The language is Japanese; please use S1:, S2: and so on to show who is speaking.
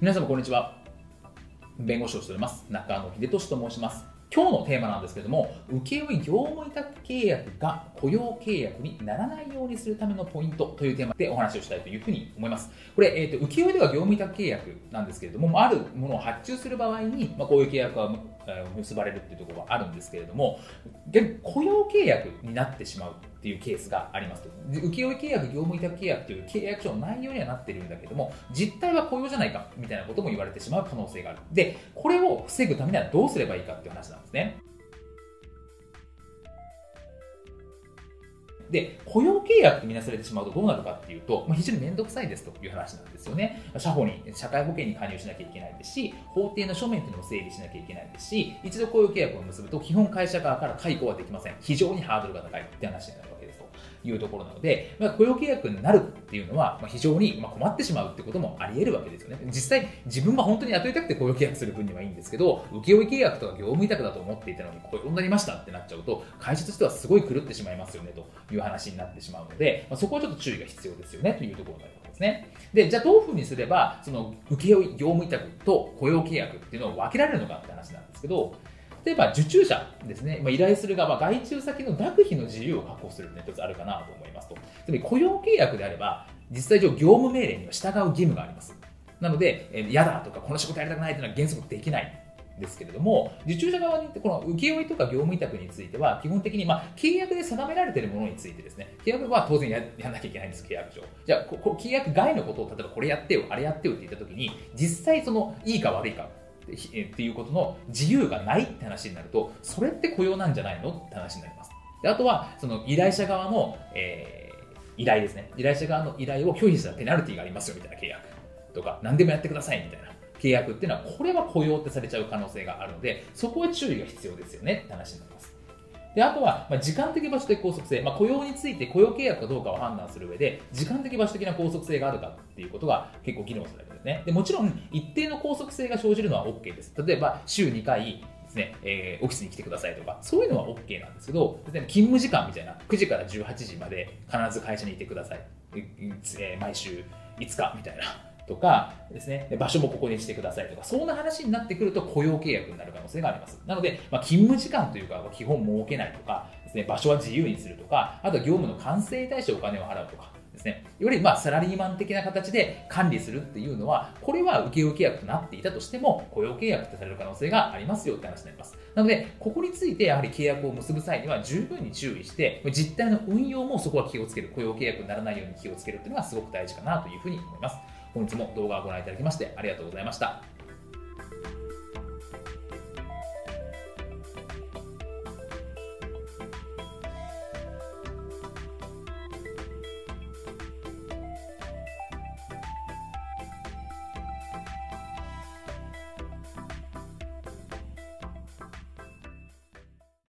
S1: 皆様こんにちは。弁護士をしております中野秀俊と申します。今日のテーマなんですけども請負業務委託契約が雇用契約にならないようにするためのポイントというテーマでお話をしたいというふうに思います。これ、えーと、請負では業務委託契約なんですけれどもあるものを発注する場合に、まあ、こういう契約が結ばれるっていうところがあるんですけれども雇用契約になってしまうっていうケースがありますと。請負契約業務委託契約という契約書の内容にはなってるんだけども実態は雇用じゃないかみたいなことも言われてしまう可能性がある。でこれを防ぐためにはどうすればいいかっていう話なんですね。で、雇用契約ってみなされてしまうとどうなるかっていうと、まあ、非常に面倒くさいですという話なんですよね。社保に、社会保険に加入しなきゃいけないですし、法定の書面というのも整理しなきゃいけないですし、一度雇用契約を結ぶと基本会社側から解雇はできません。非常にハードルが高いって話になるわけですいうところなので、まあ、雇用契約になるっていうのは、まあ、非常に困ってしまうってこともあり得るわけですよね。実際、自分は本当に雇いたくて雇用契約する分にはいいんですけど、請負契約とか業務委託だと思っていたのに雇用になりましたってなっちゃうと、会社としてはすごい狂ってしまいますよねという話になってしまうので、まあ、そこはちょっと注意が必要ですよねというところになるわけですね。で、じゃあどういうふうにすれば、その請負業務委託と雇用契約っていうのを分けられるのかって話なんですけど、例えば受注者ですね、ま、依頼する側、外注先の諾費の自由を確保するというのが一つあるかなと思いますと。つまり雇用契約であれば、実際上業務命令には従う義務があります。なので、えー、嫌だとか、この仕事やりたくないというのは原則できないですけれども、受注者側にこの請負とか業務委託については、基本的にまあ契約で定められているものについてですね、契約は当然やらなきゃいけないんです、契約上。じゃあ、ここ契約外のことを、例えばこれやってよ、あれやってよって言ったときに、実際そのいいか悪いかっていうことの自由がないって話になると、それって雇用なんじゃないのって話になります。であとは、その依頼者側の、えー、依頼ですね。依頼者側の依頼を拒否したペナルティがありますよみたいな契約とか、何でもやってくださいみたいな契約っていうのは、これは雇用ってされちゃう可能性があるので、そこは注意が必要ですよねって話になります。であとは、まあ、時間的場所的拘束性、まあ、雇用について雇用契約かどうかを判断する上で時間的場所的な拘束性があるかっていうことが結構議論されるね。でもちろん一定の拘束性が生じるのは OK です。例えば週2回ですね、えー、オフィスに来てくださいとかそういうのは OK なんですけど勤務時間みたいな9時から18時まで必ず会社にいてください、え、毎週5日みたいなとかですね、場所もここにしてくださいとか、そんな話になってくると雇用契約になる可能性があります。なので、まあ、勤務時間というか、基本設けないとかですね、場所は自由にするとか、あとは業務の完成に対してお金を払うとか、ですね、よりまあサラリーマン的な形で管理するっていうのは、これは請負契約となっていたとしても、雇用契約とされる可能性がありますよって話になります。なので、ここについてやはり契約を結ぶ際には十分に注意して、実態の運用もそこは気をつける、雇用契約にならないように気をつけるっていうのがすごく大事かなというふうに思います。本日も動画をご覧いただきましてありがとうございました。